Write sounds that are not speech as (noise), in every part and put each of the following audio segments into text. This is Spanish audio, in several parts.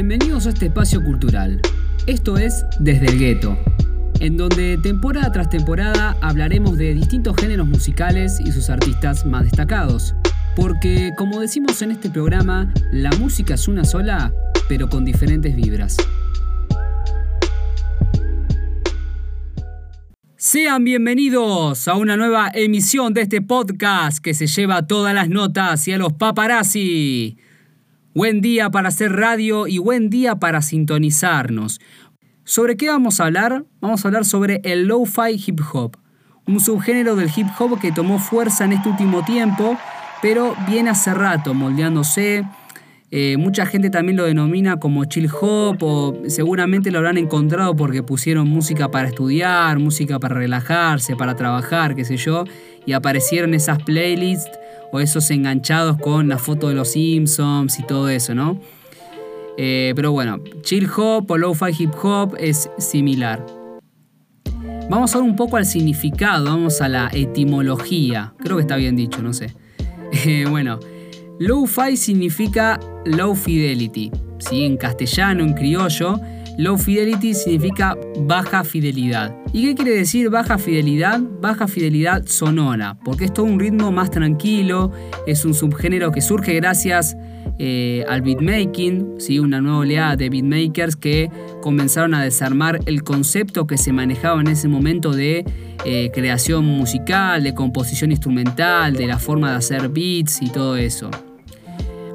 Bienvenidos a este espacio cultural. Esto es Desde el Gueto, en donde temporada tras temporada hablaremos de distintos géneros musicales y sus artistas más destacados. Porque, como decimos en este programa, la música es una sola, pero con diferentes vibras. Sean bienvenidos a una nueva emisión de este podcast que se lleva todas las notas y a los paparazzi. Buen día para hacer radio y buen día para sintonizarnos. ¿Sobre qué vamos a hablar? Vamos a hablar sobre el lo-fi hip hop, un subgénero del hip hop que tomó fuerza en este último tiempo, pero viene hace rato moldeándose, eh, mucha gente también lo denomina como chill hop o seguramente lo habrán encontrado porque pusieron música para estudiar, música para relajarse, para trabajar, qué sé yo, y aparecieron esas playlists o esos enganchados con la foto de los Simpsons y todo eso, ¿no? Eh, pero bueno, chill hop o lo-fi hip hop es similar. Vamos a ver un poco al significado, vamos a la etimología. Creo que está bien dicho, no sé. Eh, bueno, Low-fi significa low fidelity. ¿sí? En castellano, en criollo, low fidelity significa baja fidelidad. ¿Y qué quiere decir baja fidelidad? Baja fidelidad sonora, porque es todo un ritmo más tranquilo, es un subgénero que surge gracias eh, al beatmaking, ¿sí? una nueva oleada de beatmakers que comenzaron a desarmar el concepto que se manejaba en ese momento de eh, creación musical, de composición instrumental, de la forma de hacer beats y todo eso.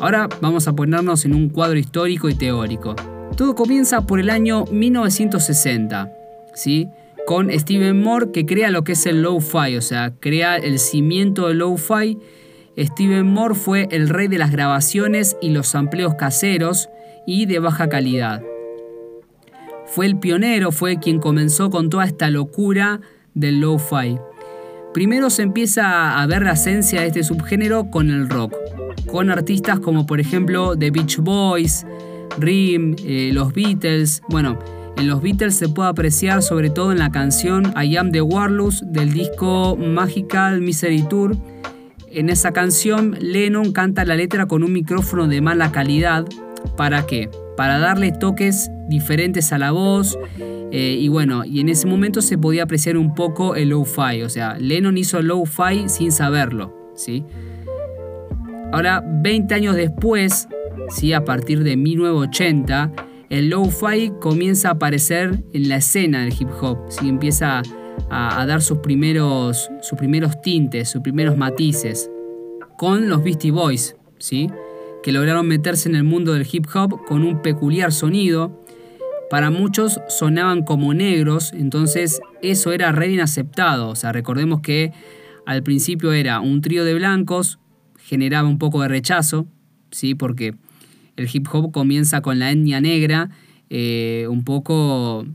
Ahora vamos a ponernos en un cuadro histórico y teórico. Todo comienza por el año 1960, ¿sí? con Steven Moore que crea lo que es el lo-fi, o sea, crea el cimiento del lo-fi. Steven Moore fue el rey de las grabaciones y los sampleos caseros y de baja calidad. Fue el pionero, fue quien comenzó con toda esta locura del lo-fi. Primero se empieza a ver la esencia de este subgénero con el rock con artistas como por ejemplo The Beach Boys, Rim, eh, los Beatles. Bueno, en los Beatles se puede apreciar sobre todo en la canción I Am the Warlords del disco Magical Misery Tour. En esa canción Lennon canta la letra con un micrófono de mala calidad. ¿Para qué? Para darle toques diferentes a la voz. Eh, y bueno, y en ese momento se podía apreciar un poco el low-fi. O sea, Lennon hizo low-fi sin saberlo. ¿sí? Ahora, 20 años después, ¿sí? a partir de 1980, el lo-fi comienza a aparecer en la escena del hip hop, ¿sí? empieza a, dar sus primeros, sus primeros tintes, sus primeros matices, con los Beastie Boys, ¿sí? que lograron meterse en el mundo del hip hop con un peculiar sonido. Para muchos sonaban como negros, entonces eso era re inaceptado. O sea, recordemos que al principio era un trío de blancos, generaba un poco de rechazo, ¿sí? porque el hip hop comienza con la etnia negra, eh, un poco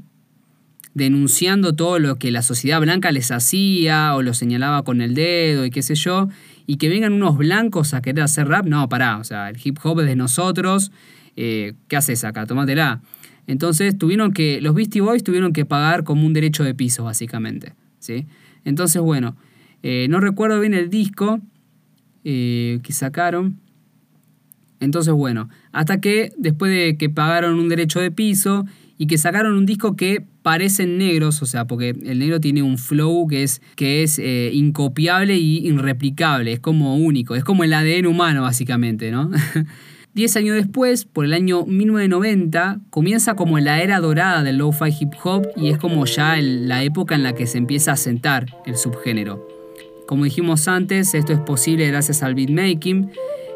denunciando todo lo que la sociedad blanca les hacía o lo señalaba con el dedo y qué sé yo, y que vengan unos blancos a querer hacer rap, no, pará, o sea, el hip hop es de nosotros, eh, ¿qué haces acá? Tómatela. Entonces tuvieron que, los Beastie Boys tuvieron que pagar como un derecho de piso, básicamente, ¿sí? Entonces, bueno, eh, no recuerdo bien el disco, que sacaron. Entonces, bueno, hasta que después de que pagaron un derecho de piso y que sacaron un disco que parecen negros, o sea, porque el negro tiene un flow que es, que es eh, incopiable y irreplicable, es como único, es como el ADN humano básicamente, ¿no? (laughs) Diez años después, por el año 1990, comienza como la era dorada del lo-fi hip hop y es como ya la época en la que se empieza a sentar el subgénero. Como dijimos antes, esto es posible gracias al beatmaking.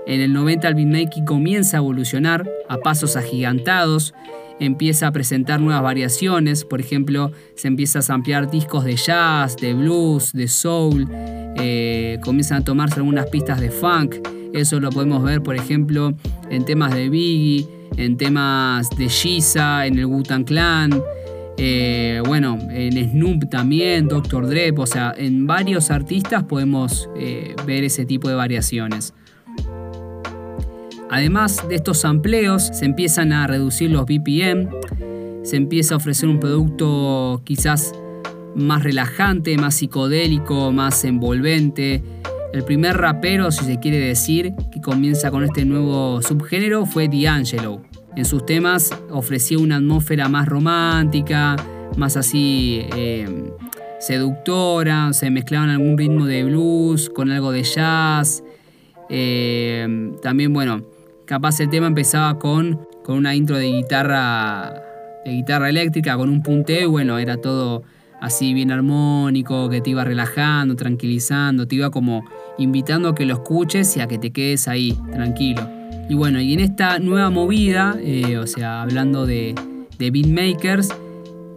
En el 90 el beatmaking comienza a evolucionar a pasos agigantados, empieza a presentar nuevas variaciones, por ejemplo, se empieza a ampliar discos de jazz, de blues, de soul, eh, comienzan a tomarse algunas pistas de funk, eso lo podemos ver, por ejemplo, en temas de Biggie, en temas de Shiza, en el Wu-Tang Clan, eh, bueno, en Snoop también, Dr. Dre, o sea, en varios artistas podemos eh, ver ese tipo de variaciones. Además de estos amplios, se empiezan a reducir los BPM, se empieza a ofrecer un producto quizás más relajante, más psicodélico, más envolvente. El primer rapero, si se quiere decir, que comienza con este nuevo subgénero fue D'Angelo. En sus temas ofrecía una atmósfera más romántica, más así eh, seductora, se mezclaban algún ritmo de blues con algo de jazz. Eh, también, bueno, capaz el tema empezaba con, con una intro de guitarra, de guitarra eléctrica, con un punteo, y bueno, era todo así bien armónico, que te iba relajando, tranquilizando, te iba como invitando a que lo escuches y a que te quedes ahí, tranquilo. Y bueno, y en esta nueva movida, eh, o sea, hablando de, de beatmakers,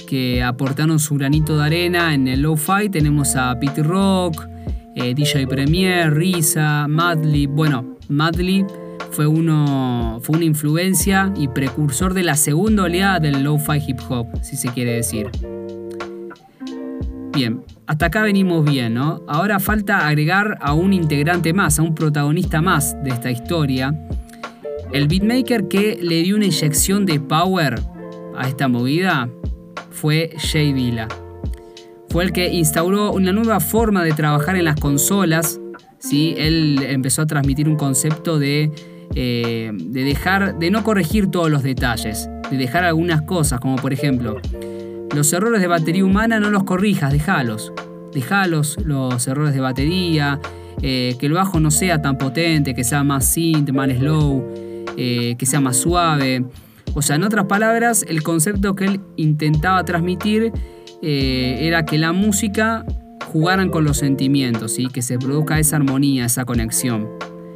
que aportaron su granito de arena en el lo-fi. Tenemos a Pete Rock, eh, DJ Premier, Risa, Madlib. Bueno, Madlib fue, uno, fue una influencia y precursor de la segunda oleada del lo-fi hip hop, si se quiere decir. Bien, hasta acá venimos bien, ¿no? Ahora falta agregar a un integrante más, a un protagonista más de esta historia. El beatmaker que le dio una inyección de power a esta movida fue Jay Dilla. Fue el que instauró una nueva forma de trabajar en las consolas. ¿sí? Él empezó a transmitir un concepto de, eh, de dejar, de no corregir todos los detalles, de dejar algunas cosas, como por ejemplo, los errores de batería humana no los corrijas, déjalos. Dejalos los errores de batería, eh, que el bajo no sea tan potente, que sea más synth, más slow, eh, que sea más suave. O sea, en otras palabras, el concepto que él intentaba transmitir era que la música jugaran con los sentimientos, y que se produzca esa armonía, esa conexión.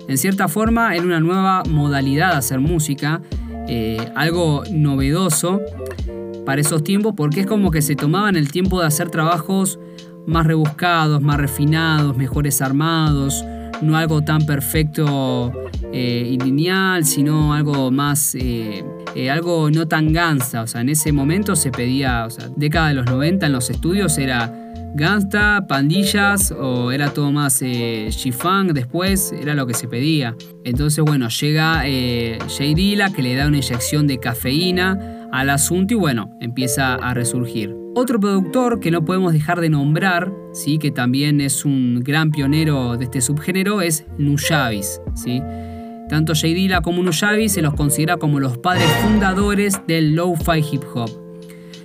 En cierta forma, era una nueva modalidad de hacer música, eh, algo novedoso para esos tiempos, porque es como que se tomaban el tiempo de hacer trabajos más rebuscados, más refinados, mejores armados, no algo tan perfecto eh, y lineal, sino algo más eh, algo no tan gangsta. O sea, en ese momento se pedía, o sea, década de los 90 en los estudios era gangsta, pandillas o era todo más eh, después, era lo que se pedía. Entonces, bueno, llega eh, Dilla que le da una inyección de cafeína al asunto y bueno, empieza a resurgir. Otro productor que no podemos dejar de nombrar, ¿sí? que también es un gran pionero de este subgénero, es Nuyabis. ¿sí? Tanto Jay Dilla como Nuyabis se los considera como los padres fundadores del lo-fi hip hop.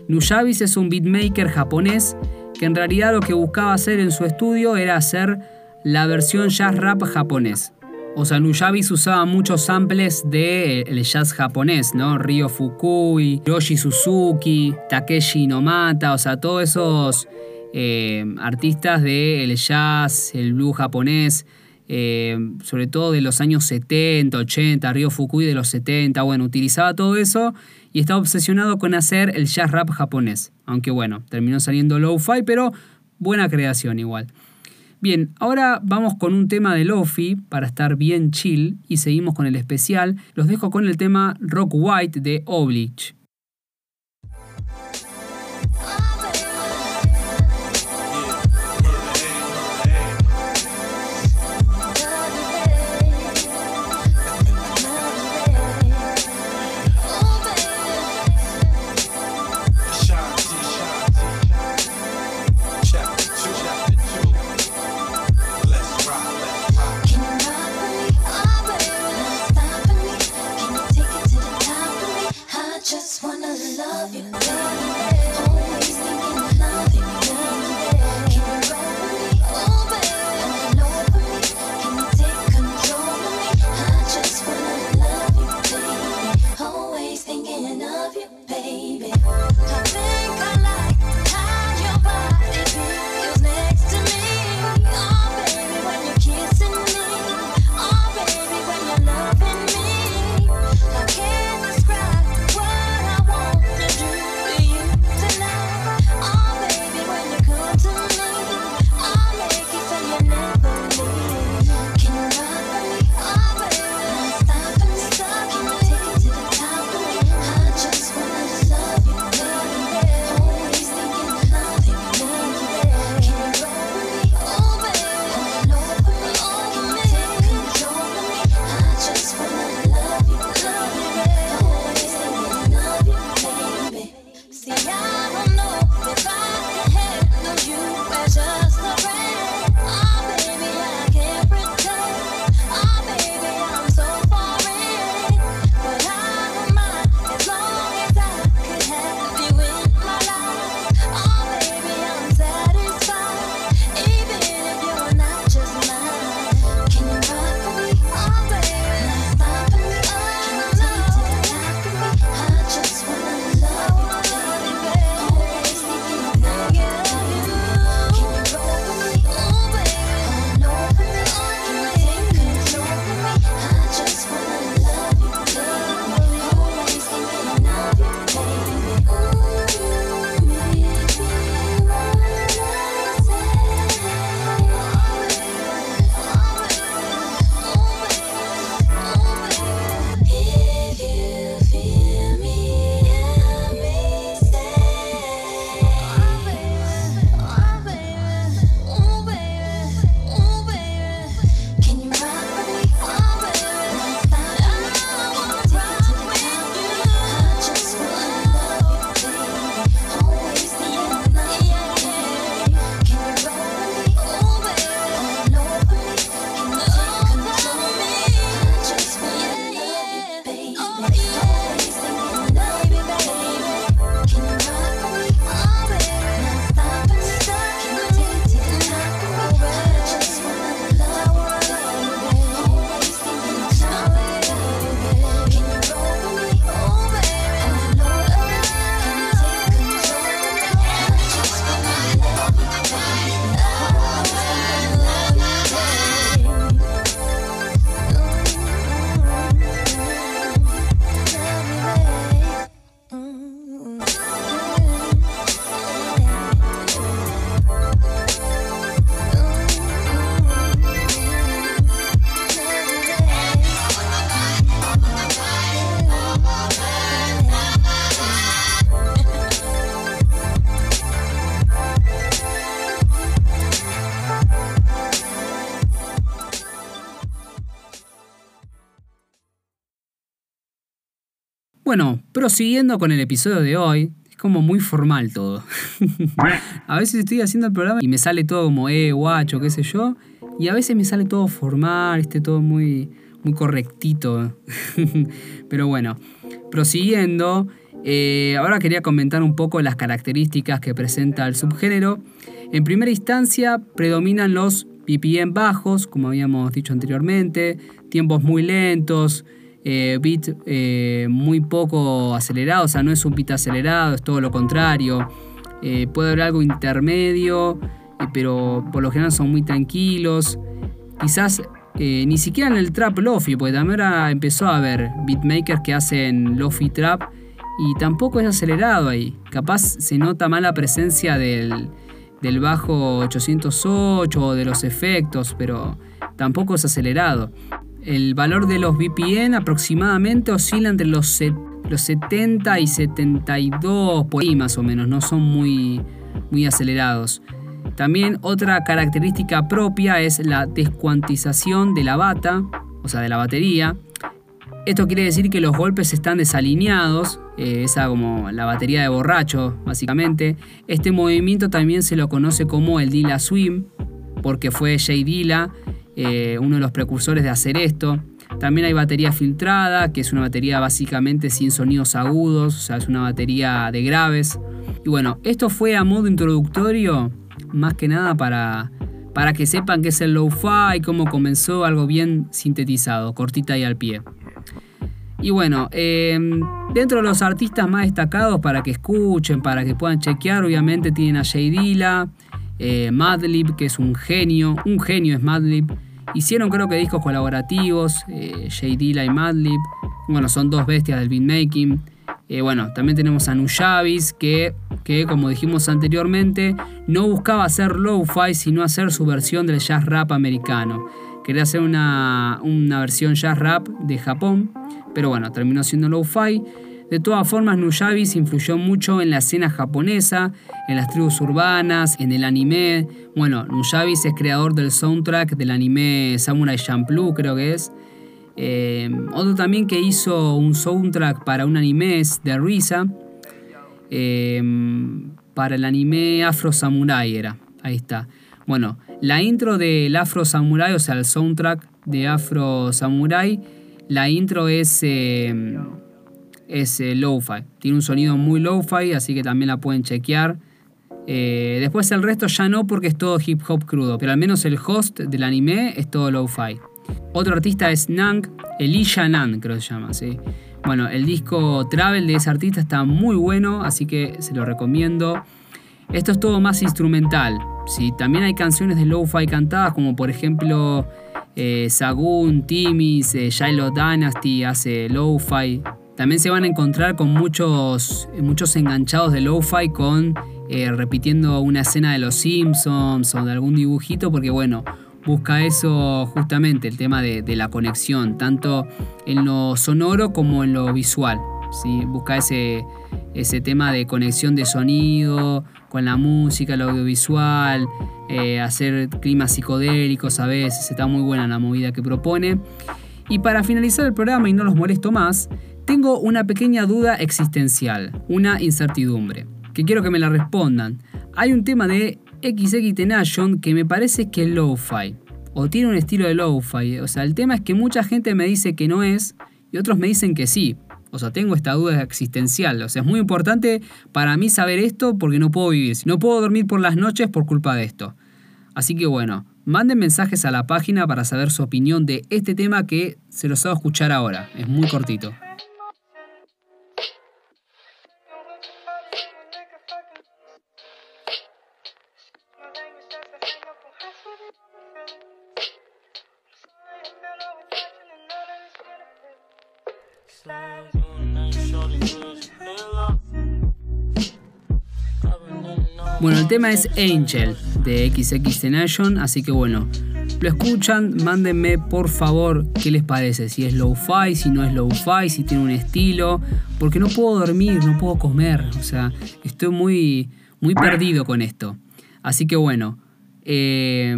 Nuyabis es un beatmaker japonés que en realidad lo que buscaba hacer en su estudio era hacer la versión jazz rap japonés. O sea, Nuyabis usaba muchos samples del el jazz japonés, ¿no? Ryo Fukui, Yoshi Suzuki, Takeshi Nomata, o sea, todos esos eh, artistas del jazz, el blues japonés. Eh, sobre todo de los años 70, 80, Ryo Fukui de los 70, bueno, utilizaba todo eso y estaba obsesionado con hacer el jazz rap japonés. Aunque bueno, terminó saliendo lo-fi, pero buena creación igual. Bien, ahora vamos con un tema de Lofi para estar bien chill y seguimos con el especial. Los dejo con el tema Rock White de Oblige. Bueno, prosiguiendo con el episodio de hoy, es como muy formal todo. (laughs) a veces estoy haciendo el programa y me sale todo como, eh, guacho, qué sé yo, y a veces me sale todo formal, este, todo muy, muy correctito. (laughs) Pero bueno, prosiguiendo, eh, ahora quería comentar un poco las características que presenta el subgénero. En primera instancia, predominan los BPM bajos, como habíamos dicho anteriormente, tiempos muy lentos, eh, beat eh, muy poco acelerado, o sea, no es un beat acelerado, es todo lo contrario. Eh, puede haber algo intermedio, pero por lo general son muy tranquilos. Quizás ni siquiera en el trap lofi, porque también ahora empezó a haber beatmakers que hacen lofi trap y tampoco es acelerado ahí. Capaz se nota más la presencia del, del bajo 808 o de los efectos, pero tampoco es acelerado. El valor de los VPN aproximadamente oscila entre los, los 70 y 72 por ahí más o menos, no son muy, muy acelerados. También otra característica propia es la descuantización de la bata, o sea, de la batería. Esto quiere decir que los golpes están desalineados, eh, esa como la batería de borracho, básicamente. Este movimiento también se lo conoce como el Dila Swim, porque fue Jay Dilla eh, uno de los precursores de hacer esto. También hay batería filtrada, que es una batería básicamente sin sonidos agudos, o sea, es una batería de graves. Y bueno, esto fue a modo introductorio, más que nada para, para que sepan qué es el lo-fi, cómo comenzó, algo bien sintetizado, cortita y al pie. Y bueno, em, dentro de los artistas más destacados para que escuchen, para que puedan chequear, obviamente tienen a Jay Dilla, eh, Madlib, que es un genio, un genio es Madlib. Hicieron creo que discos colaborativos, eh, Dilla y Madlib. Bueno, son dos bestias del beatmaking. Eh, bueno, también tenemos a Nujavis, que, que como dijimos anteriormente, no buscaba hacer lo-fi, sino hacer su versión del jazz rap americano. Quería hacer una, una versión jazz rap de Japón, pero bueno, terminó siendo lo-fi. De todas formas, Nuyabis influyó mucho en la escena japonesa, en las tribus urbanas, en el anime. Bueno, Nuyabis es creador del soundtrack del anime Samurai Champloo, creo que es. Eh, otro también que hizo un soundtrack para un anime es de Risa. Eh, para el anime Afro Samurai era. Ahí está. Bueno, la intro del Afro Samurai, o sea, el soundtrack de Afro Samurai, la intro es... Eh, es eh, lo-fi. Tiene un sonido muy lo-fi, así que también la pueden chequear. Eh, después el resto ya no porque es todo hip hop crudo, pero al menos el host del anime es todo lo-fi. Otro artista es Nang, Elisha Nan creo que se llama, ¿sí? Bueno, el disco Travel de ese artista está muy bueno, así que se lo recomiendo. Esto es todo más instrumental, ¿sí? También hay canciones de lo-fi cantadas, como por ejemplo eh, Sagun, Timis, eh, Dynasty hace lo-fi, también se van a encontrar con muchos, muchos enganchados de lo-fi con eh, repitiendo una escena de los Simpsons o de algún dibujito, porque bueno, busca eso justamente, el tema de, la conexión, tanto en lo sonoro como en lo visual. ¿sí? Busca ese, ese tema de conexión de sonido con la música, el audiovisual, eh, hacer climas psicodélicos a veces, está muy buena la movida que propone. Y para finalizar el programa y no los molesto más, tengo una pequeña duda existencial, una incertidumbre, que quiero que me la respondan. Hay un tema de XX Tenation que me parece que es lo-fi, o tiene un estilo de lo-fi. O sea, el tema es que mucha gente me dice que no es y otros me dicen que sí. O sea, tengo esta duda existencial. O sea, es muy importante para mí saber esto porque no puedo vivir. No puedo dormir por las noches por culpa de esto. Así que bueno, manden mensajes a la página para saber su opinión de este tema que se los hago escuchar ahora. Es muy cortito. Bueno, el tema es Angel de XX Nation, así que bueno, lo escuchan, mándenme por favor qué les parece, si es low-fi, si no es low-fi, si tiene un estilo, porque no puedo dormir, no puedo comer, o sea, estoy muy, muy perdido con esto. Así que bueno, eh,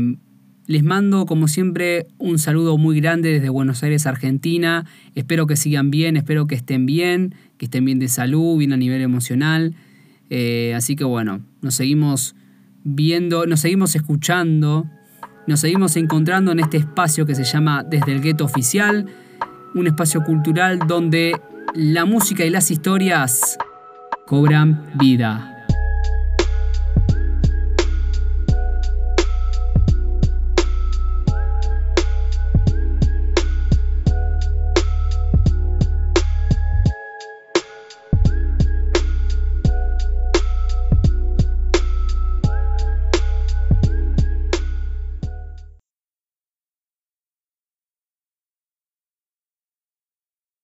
les mando como siempre un saludo muy grande desde Buenos Aires, Argentina. Espero que sigan bien, espero que estén bien, que estén bien de salud, bien a nivel emocional. Eh, así que bueno, nos seguimos viendo, nos seguimos escuchando, nos seguimos encontrando en este espacio que se llama Desde el Gueto Oficial, un espacio cultural donde la música y las historias cobran vida.